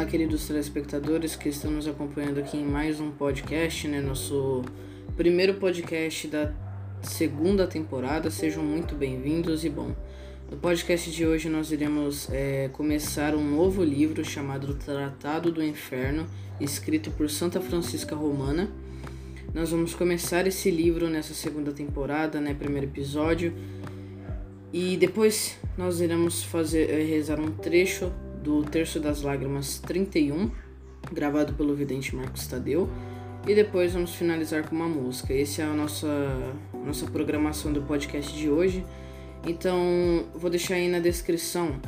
Olá, queridos telespectadores que estão nos acompanhando aqui em mais um podcast, né? Nosso primeiro podcast da segunda temporada. Sejam muito bem-vindos e bom. No podcast de hoje nós iremos é, começar um novo livro chamado Tratado do Inferno, escrito por Santa Francisca Romana. Nós vamos começar esse livro nessa segunda temporada, né? Primeiro episódio. E depois nós iremos fazer é, rezar um trecho do Terço das Lágrimas 31, gravado pelo vidente Marcos Tadeu. E depois vamos finalizar com uma música. Essa é a nossa, nossa programação do podcast de hoje. Então, vou deixar aí na descrição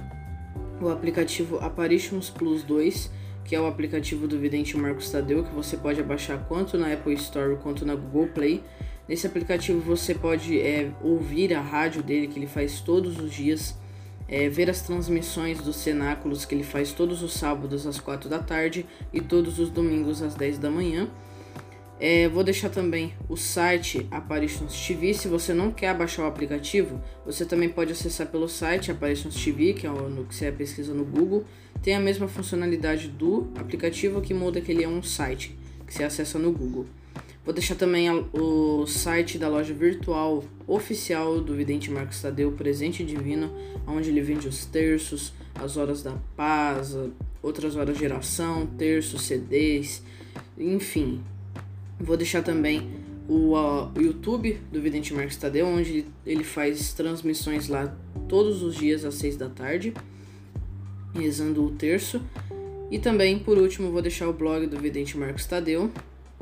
o aplicativo Apparitions Plus 2, que é o aplicativo do vidente Marcos Tadeu, que você pode baixar tanto na Apple Store quanto na Google Play. Nesse aplicativo você pode é, ouvir a rádio dele, que ele faz todos os dias é, ver as transmissões dos cenáculos que ele faz todos os sábados às 4 da tarde e todos os domingos às 10 da manhã. É, vou deixar também o site Apparitions TV. Se você não quer baixar o aplicativo, você também pode acessar pelo site Apparitions TV, que é o que você pesquisa no Google. Tem a mesma funcionalidade do aplicativo que muda que ele é um site que você acessa no Google. Vou deixar também o site da loja virtual oficial do Vidente Marcos Tadeu, Presente Divino, onde ele vende os terços, as horas da paz, outras horas de oração, terços, CDs, enfim. Vou deixar também o, YouTube do Vidente Marcos Tadeu, onde ele faz transmissões lá todos os dias às 6 da tarde, rezando o terço. E também, por último, vou deixar o blog do Vidente Marcos Tadeu,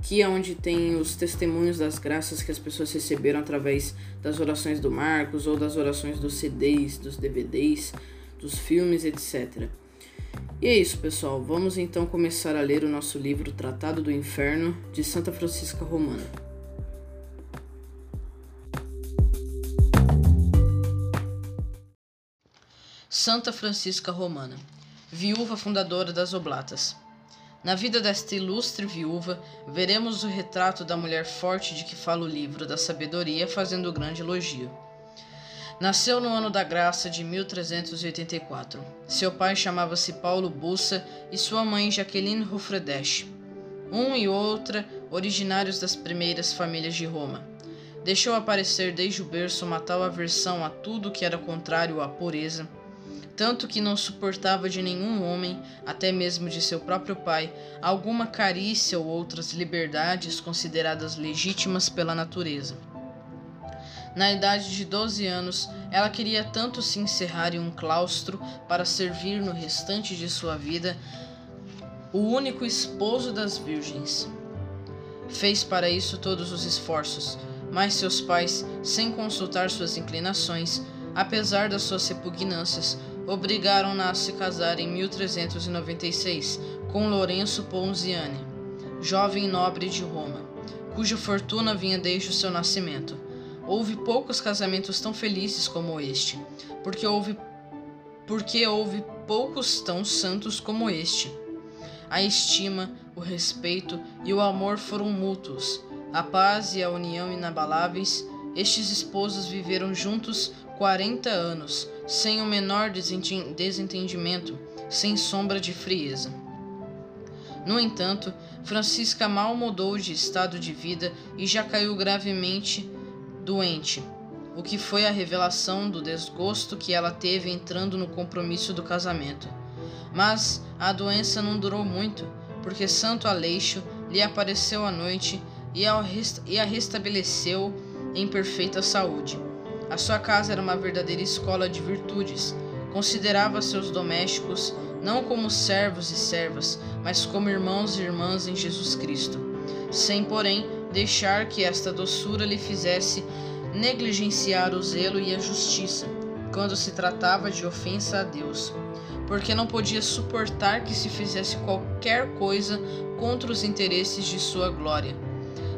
que é onde tem os testemunhos das graças que as pessoas receberam através das orações do Marcos ou das orações dos CDs, dos DVDs, dos filmes, etc. E é isso, pessoal. Vamos então começar a ler o nosso livro Tratado do Inferno de Santa Francisca Romana. Santa Francisca Romana, viúva fundadora das Oblatas. Na vida desta ilustre viúva, veremos o retrato da mulher forte de que fala o livro da sabedoria, fazendo grande elogio. Nasceu no ano da graça de 1384. Seu pai chamava-se Paulo Bussa e sua mãe Jaqueline Rufredesch. Um e outra originários das primeiras famílias de Roma. Deixou aparecer desde o berço uma tal aversão a tudo que era contrário à pureza tanto que não suportava de nenhum homem, até mesmo de seu próprio pai, alguma carícia ou outras liberdades consideradas legítimas pela natureza. Na idade de 12 anos, ela queria tanto se encerrar em um claustro para servir no restante de sua vida o único esposo das virgens. Fez para isso todos os esforços, mas seus pais, sem consultar suas inclinações, apesar das suas repugnâncias, obrigaram-na a se casar em 1396 com Lourenço Ponziani, jovem nobre de Roma, cuja fortuna vinha desde o seu nascimento. Houve poucos casamentos tão felizes como este, porque houve porque houve poucos tão santos como este. A estima, o respeito e o amor foram mútuos. A paz e a união inabaláveis, estes esposos viveram juntos quarenta anos, sem o menor desentendimento, sem sombra de frieza. No entanto, Francisca mal mudou de estado de vida e já caiu gravemente doente, o que foi a revelação do desgosto que ela teve entrando no compromisso do casamento. Mas a doença não durou muito, porque Santo Aleixo lhe apareceu à noite e a restabeleceu em perfeita saúde. A sua casa era uma verdadeira escola de virtudes. Considerava seus domésticos não como servos e servas, mas como irmãos e irmãs em Jesus Cristo, sem, porém, deixar que esta doçura lhe fizesse negligenciar o zelo e a justiça, quando se tratava de ofensa a Deus, porque não podia suportar que se fizesse qualquer coisa contra os interesses de sua glória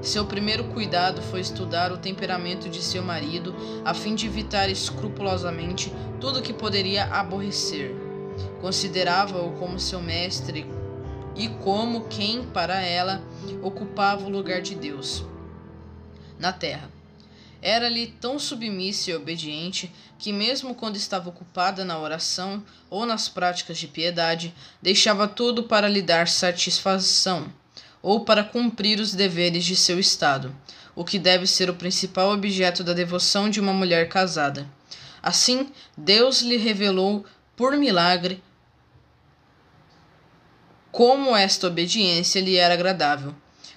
seu primeiro cuidado foi estudar o temperamento de seu marido, a fim de evitar escrupulosamente tudo que poderia aborrecer. Considerava-o como seu mestre e como quem, para ela, ocupava o lugar de Deus na terra. Era-lhe tão submissa e obediente que, mesmo quando estava ocupada na oração ou nas práticas de piedade, deixava tudo para lhe dar satisfação ou para cumprir os deveres de seu estado, o que deve ser o principal objeto da devoção de uma mulher casada. Assim, Deus lhe revelou, por milagre, como esta obediência lhe era agradável.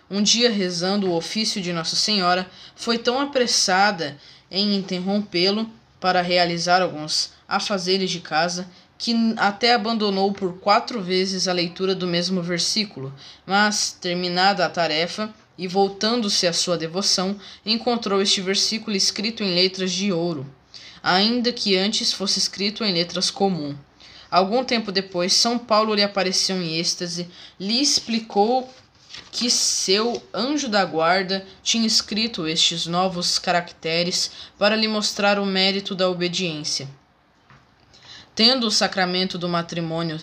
Um dia, rezando o ofício de Nossa Senhora, foi tão apressada em interrompê-lo para realizar alguns afazeres de casa que até abandonou por quatro vezes a leitura do mesmo versículo, mas, terminada a tarefa e voltando-se à sua devoção, encontrou este versículo escrito em letras de ouro, ainda que antes fosse escrito em letras comum. Algum tempo depois, São Paulo lhe apareceu em êxtase, lhe explicou que seu anjo da guarda tinha escrito estes novos caracteres para lhe mostrar o mérito da obediência. Tendo o sacramento do matrimônio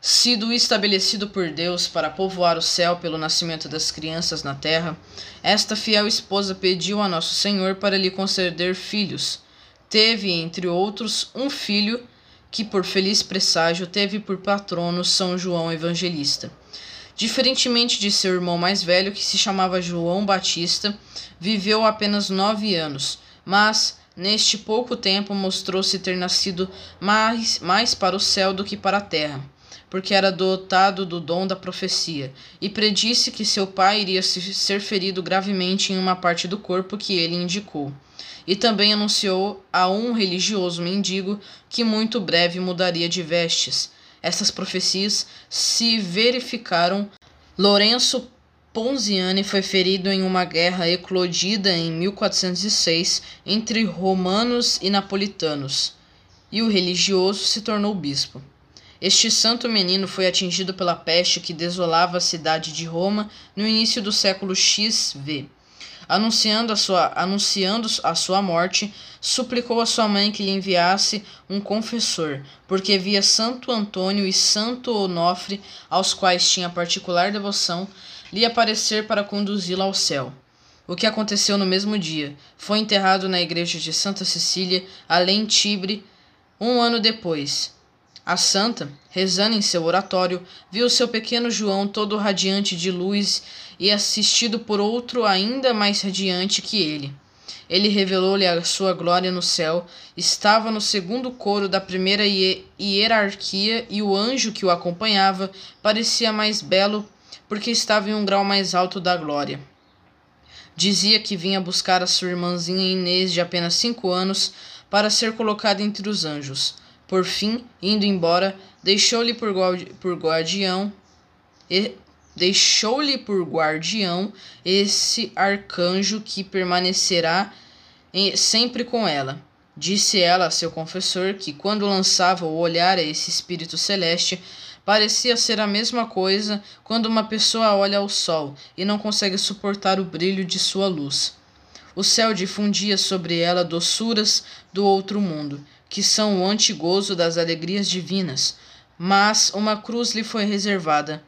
sido estabelecido por Deus para povoar o céu pelo nascimento das crianças na terra, esta fiel esposa pediu a Nosso Senhor para lhe conceder filhos. Teve, entre outros, um filho que, por feliz presságio, teve por patrono São João Evangelista. Diferentemente de seu irmão mais velho, que se chamava João Batista, viveu apenas nove anos, mas neste pouco tempo mostrou-se ter nascido mais, mais para o céu do que para a terra, porque era dotado do dom da profecia, e predisse que seu pai iria ser ferido gravemente em uma parte do corpo que ele indicou e também anunciou a um religioso mendigo que muito breve mudaria de vestes. Essas profecias se verificaram. Lourenço Ponziani foi ferido em uma guerra eclodida em 1406 entre romanos e napolitanos, e o religioso se tornou bispo. Este santo menino foi atingido pela peste que desolava a cidade de Roma no início do século XV anunciando a sua, anunciando a sua morte, suplicou a sua mãe que lhe enviasse um confessor, porque via Santo Antônio e Santo Onofre, aos quais tinha particular devoção, lhe aparecer para conduzi-la ao céu. O que aconteceu no mesmo dia? Foi enterrado na igreja de Santa Cecília, além Tibre, um ano depois. A santa, rezando em seu oratório, viu seu pequeno João todo radiante de luz e assistido por outro ainda mais radiante que ele. Ele revelou-lhe a sua glória no céu, estava no segundo coro da primeira hierarquia e o anjo que o acompanhava parecia mais belo porque estava em um grau mais alto da glória. Dizia que vinha buscar a sua irmãzinha Inês de apenas cinco anos para ser colocada entre os anjos. Por fim, indo embora, deixou-lhe por, guardião deixou-lhe por guardião esse arcanjo que permanecerá sempre com ela. Disse ela a seu confessor que, quando lançava o olhar a esse espírito celeste, parecia ser a mesma coisa quando uma pessoa olha ao sol e não consegue suportar o brilho de sua luz. O céu difundia sobre ela doçuras do outro mundo, que são o antigozo das alegrias divinas, mas uma cruz lhe foi reservada,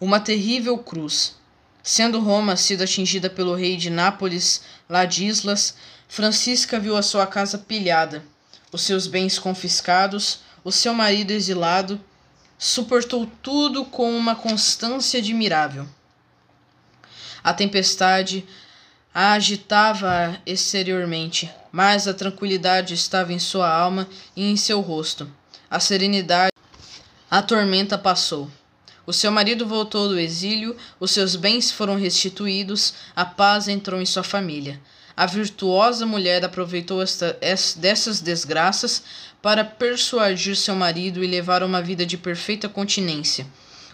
uma terrível cruz. Sendo Roma sido atingida pelo rei de Nápoles, Ladislas, Francisca viu a sua casa pilhada, os seus bens confiscados, o seu marido exilado, suportou tudo com uma constância admirável. A tempestade a agitava exteriormente, mas a tranquilidade estava em sua alma e em seu rosto. A serenidade, a tormenta passou. O seu marido voltou do exílio, os seus bens foram restituídos, a paz entrou em sua família. A virtuosa mulher aproveitou esta, dessas desgraças para persuadir seu marido e levar uma vida de perfeita continência.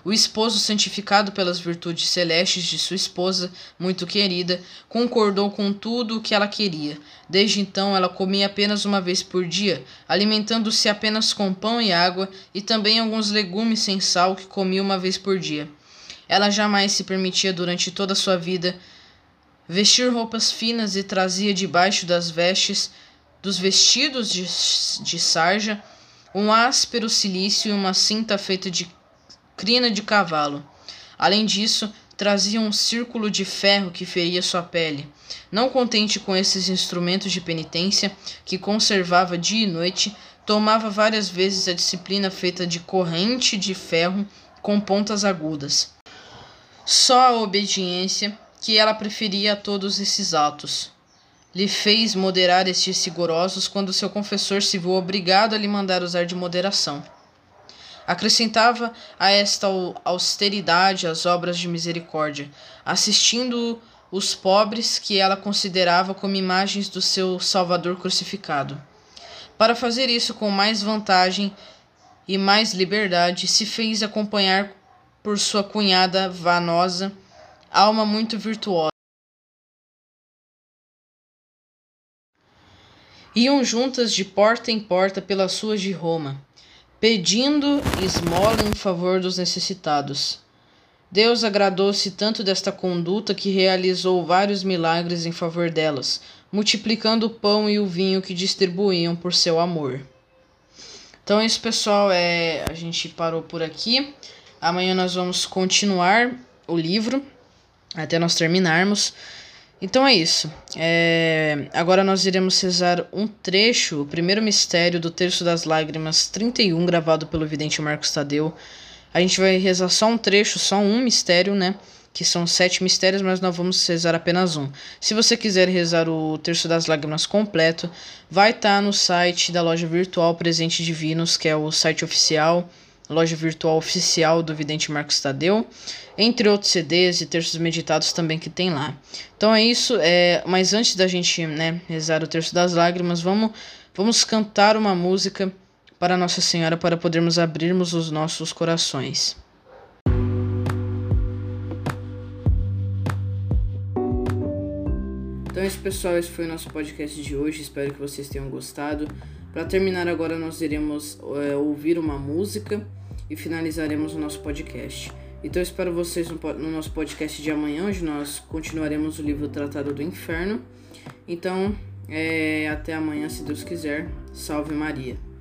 O esposo, santificado pelas virtudes celestes de sua esposa, muito querida, concordou com tudo o que ela queria. Desde então, ela comia apenas uma vez por dia, alimentando-se apenas com pão e água, e também alguns legumes sem sal que comia uma vez por dia. Ela jamais se permitia, durante toda a sua vida, vestir roupas finas e trazia debaixo das vestes, dos vestidos de, de sarja, um áspero cilício e uma cinta feita de crina de cavalo. Além disso, trazia um círculo de ferro que feria sua pele. Não contente com esses instrumentos de penitência, que conservava dia e noite, tomava várias vezes a disciplina feita de corrente de ferro com pontas agudas. Só a obediência, que ela preferia a todos esses atos, lhe fez moderar estes rigorosos quando seu confessor se viu obrigado a lhe mandar usar de moderação. Acrescentava a esta austeridade as obras de misericórdia, assistindo os pobres que ela considerava como imagens do seu Salvador crucificado. Para fazer isso com mais vantagem e mais liberdade, se fez acompanhar por sua cunhada Vanosa, alma muito virtuosa. Iam juntas de porta em porta pelas ruas de Roma, pedindo esmola em favor dos necessitados. Deus agradou-se tanto desta conduta que realizou vários milagres em favor delas, multiplicando o pão e o vinho que distribuíam por seu amor. Então é isso, pessoal. É, a gente parou por aqui. Amanhã nós vamos continuar o livro até nós terminarmos. Então é isso. É, agora nós iremos rezar um trecho, o primeiro mistério do Terço das Lágrimas 31, gravado pelo vidente Marcos Tadeu. A gente vai rezar só um trecho, só um mistério, né? que são sete mistérios, mas nós vamos rezar apenas um. Se você quiser rezar o Terço das Lágrimas completo, vai estar tá no site da loja virtual Presente Divinos, que é o site oficial, loja virtual oficial do Vidente Marcos Tadeu, entre outros CDs e terços meditados também que tem lá. Então é isso, é, mas antes da gente né, rezar o Terço das Lágrimas, vamos, vamos cantar uma música para Nossa Senhora para podermos abrirmos os nossos corações. Então é isso, pessoal. Esse foi o nosso podcast de hoje. Espero que vocês tenham gostado. Para terminar agora, nós iremos é, ouvir uma música e finalizaremos o nosso podcast. Então espero vocês no, no nosso podcast de amanhã, onde nós continuaremos o livro Tratado do Inferno. Então, é, até amanhã, se Deus quiser. Salve Maria.